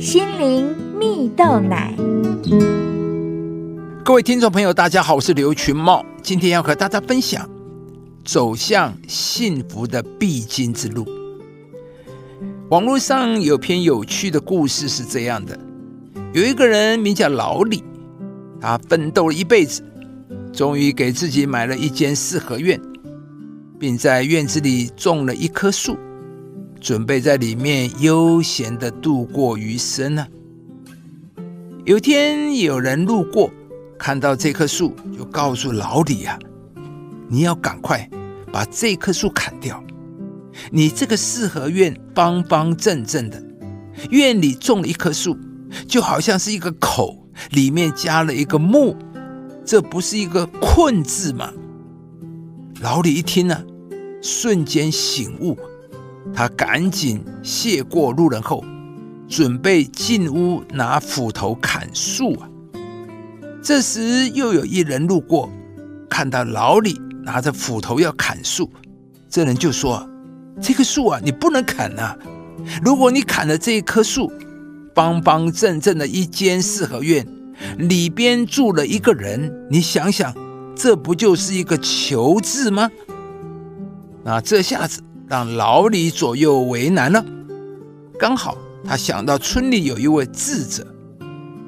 心灵蜜豆奶。各位听众朋友，大家好，我是刘群茂，今天要和大家分享走向幸福的必经之路。网络上有篇有趣的故事是这样的：有一个人名叫老李，他奋斗了一辈子，终于给自己买了一间四合院，并在院子里种了一棵树，准备在里面悠闲的度过余生呢。有天有人路过，看到这棵树，就告诉老李啊：“你要赶快把这棵树砍掉。你这个四合院方方正正的，院里种了一棵树，就好像是一个口，里面加了一个木，这不是一个困字吗？”老李一听呢，瞬间醒悟，他赶紧谢过路人后。准备进屋拿斧头砍树啊！这时又有一人路过，看到老李拿着斧头要砍树，这人就说：“这棵树啊，你不能砍呐！如果你砍了这一棵树，方方正正的一间四合院，里边住了一个人，你想想，这不就是一个囚字吗？”那这下子让老李左右为难了，刚好。他想到村里有一位智者，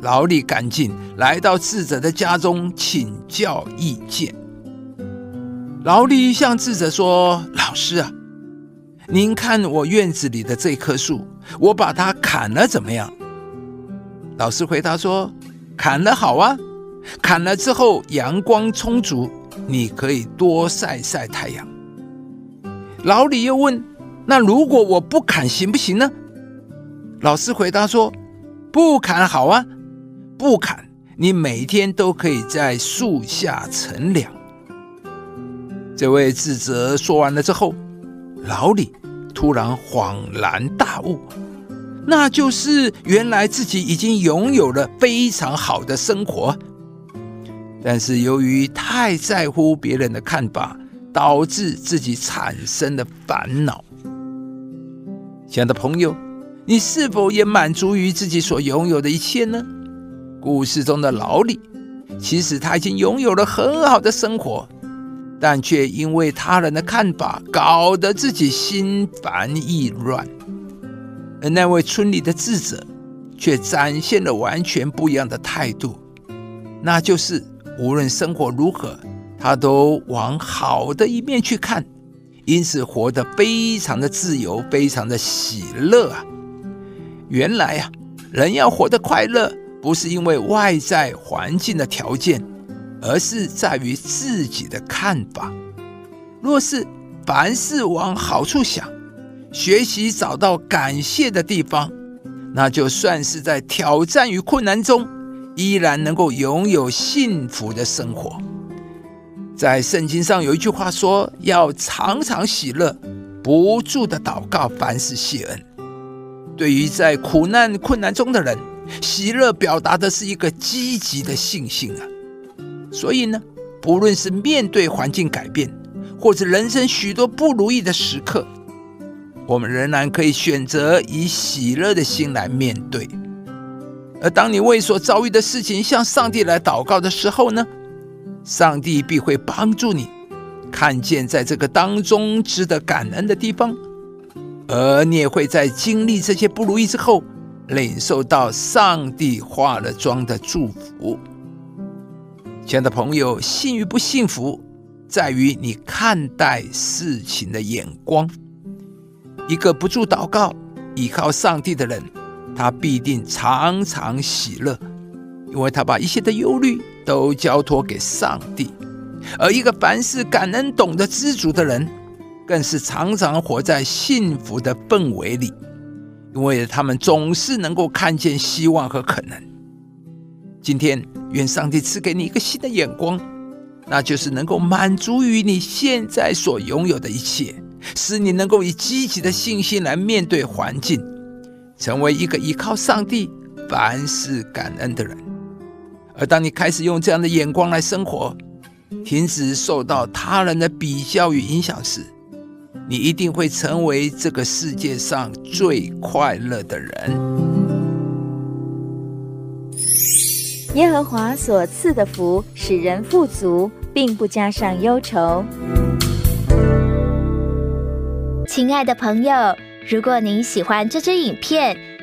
老李赶紧来到智者的家中请教意见。老李向智者说：“老师啊，您看我院子里的这棵树，我把它砍了怎么样？”老师回答说：“砍了好啊，砍了之后阳光充足，你可以多晒晒太阳。”老李又问：“那如果我不砍行不行呢？”老师回答说：“不砍好啊，不砍，你每天都可以在树下乘凉。”这位智者说完了之后，老李突然恍然大悟，那就是原来自己已经拥有了非常好的生活，但是由于太在乎别人的看法，导致自己产生的烦恼。亲爱的朋友。你是否也满足于自己所拥有的一切呢？故事中的老李，其实他已经拥有了很好的生活，但却因为他人的看法，搞得自己心烦意乱。而那位村里的智者，却展现了完全不一样的态度，那就是无论生活如何，他都往好的一面去看，因此活得非常的自由，非常的喜乐啊。原来呀，人要活得快乐，不是因为外在环境的条件，而是在于自己的看法。若是凡事往好处想，学习找到感谢的地方，那就算是在挑战与困难中，依然能够拥有幸福的生活。在圣经上有一句话说：“要常常喜乐，不住的祷告，凡事谢恩。”对于在苦难困难中的人，喜乐表达的是一个积极的信心啊。所以呢，不论是面对环境改变，或者人生许多不如意的时刻，我们仍然可以选择以喜乐的心来面对。而当你为所遭遇的事情向上帝来祷告的时候呢，上帝必会帮助你看见在这个当中值得感恩的地方。而你也会在经历这些不如意之后，领受到上帝化了妆的祝福。亲爱的朋友，幸与不幸福，在于你看待事情的眼光。一个不住祷告、依靠上帝的人，他必定常常喜乐，因为他把一切的忧虑都交托给上帝；而一个凡事感恩、懂得知足的人，更是常常活在幸福的氛围里，因为他们总是能够看见希望和可能。今天，愿上帝赐给你一个新的眼光，那就是能够满足于你现在所拥有的一切，使你能够以积极的信心来面对环境，成为一个依靠上帝、凡事感恩的人。而当你开始用这样的眼光来生活，停止受到他人的比较与影响时，你一定会成为这个世界上最快乐的人。耶和华所赐的福使人富足，并不加上忧愁。亲爱的朋友，如果您喜欢这支影片，